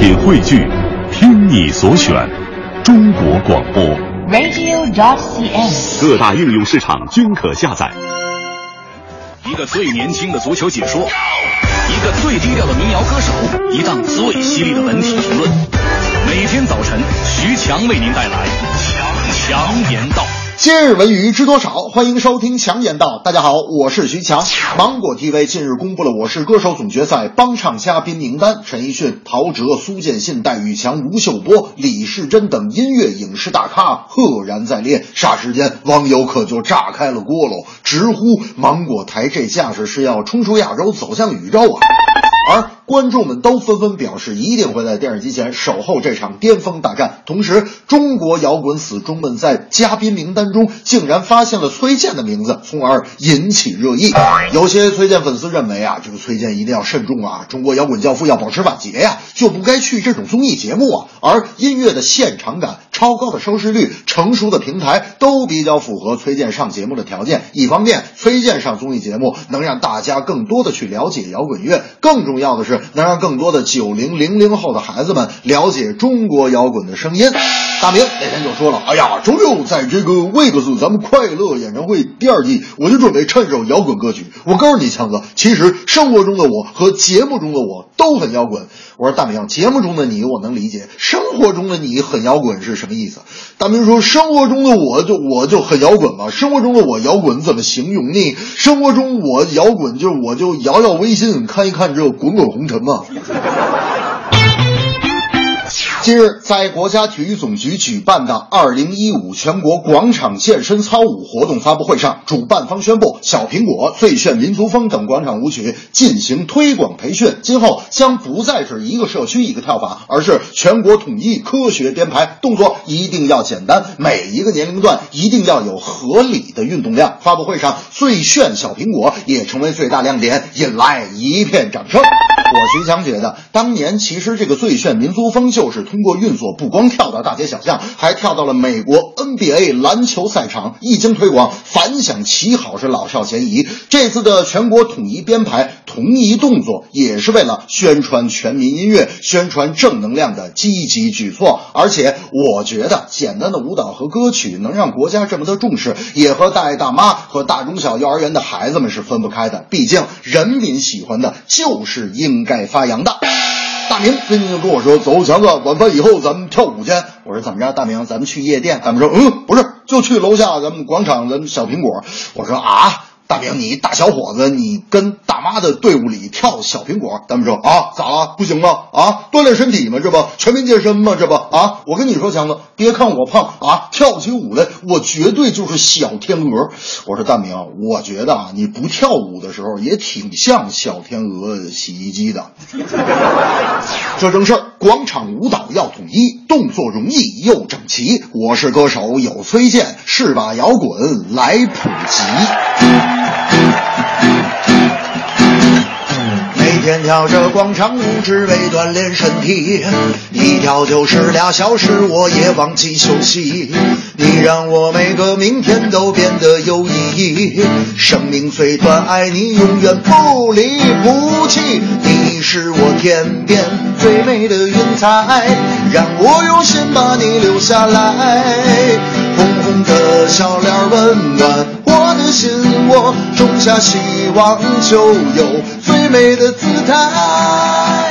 品汇聚，听你所选，中国广播。radio.cn。各大应用市场均可下载。一个最年轻的足球解说，一个最低调的民谣歌手，一档最犀利的文体评论。每天早晨，徐强为您带来强强言道。今日文娱知多少？欢迎收听强言道。大家好，我是徐强。芒果 TV 近日公布了《我是歌手》总决赛帮唱嘉宾名单，陈奕迅、陶喆、苏建信、戴玉强、吴秀波、李世珍等音乐影视大咖赫然在列。霎时间，网友可就炸开了锅喽，直呼芒果台这架势是要冲出亚洲，走向宇宙啊！而观众们都纷纷表示，一定会在电视机前守候这场巅峰大战。同时，中国摇滚死忠们在嘉宾名单中竟然发现了崔健的名字，从而引起热议。有些崔健粉丝认为啊，这个崔健一定要慎重啊，中国摇滚教父要保持晚节呀、就不该去这种综艺节目啊。而音乐的现场感、超高的收视率、成熟的平台，都比较符合崔健上节目的条件。一方面，崔健上综艺节目能让大家更多的去了解摇滚乐，更重要的是能让更多的九零零零后的孩子们了解中国摇滚的声音。大明那天就说了：“哎呀，周六在这个魏克斯咱们快乐演唱会第二季，我就准备唱首摇滚歌曲。我告诉你，强子，其实生活中的我和节目中的我都很摇滚。”我说大明，节目中的你我能理解，生活中的你很摇滚是什么意思？大明说，生活中的我就我就很摇滚嘛，生活中的我摇滚怎么形容呢？生活中我摇滚就我就摇摇微信看一看这滚滚红尘嘛。近日，在国家体育总局举办的2015全国广场健身操舞活动发布会上，主办方宣布，小苹果、最炫民族风等广场舞曲进行推广培训，今后将不再是一个社区一个跳法，而是全国统一科学编排，动作一定要简单，每一个年龄段一定要有合理的运动量。发布会上，最炫小苹果也成为最大亮点，引来一片掌声。我徐强觉得，当年其实这个最炫民族风就是通过运作，不光跳到大街小巷，还跳到了美国 NBA 篮球赛场，一经推广，反响奇好，是老少咸宜。这次的全国统一编排、同一动作，也是为了宣传全民音乐、宣传正能量的积极举措。而且，我觉得简单的舞蹈和歌曲能让国家这么的重视，也和大爷大妈和大中小幼儿园的孩子们是分不开的。毕竟，人民喜欢的就是应该发扬的。大明最近就跟我说：“走，强子，晚饭以后咱们跳舞去。”我说：“怎么着，大明？咱们去夜店？”他们说：“嗯，不是，就去楼下咱们广场，咱们小苹果。”我说：“啊。”大明，你大小伙子，你跟大妈的队伍里跳小苹果，咱们说啊，咋了？不行吗？啊，锻炼身体吗？这不全民健身吗？这不啊，我跟你说，强子，别看我胖啊，跳起舞来我绝对就是小天鹅。我说大明，我觉得啊，你不跳舞的时候也挺像小天鹅洗衣机的。这正事儿，广场舞蹈要统一，动作容易又整齐。我是歌手有崔健，是把摇滚来普及。每天跳着广场舞，只为锻炼身体，一跳就是俩小时，我也忘记休息。你让我每个明天都变得有意义。生命虽短，爱你永远不离不弃。你是我天边最美的云彩，让我用心把你留下来。红红的小脸温暖我的心，窝种下希望，就有美的姿态。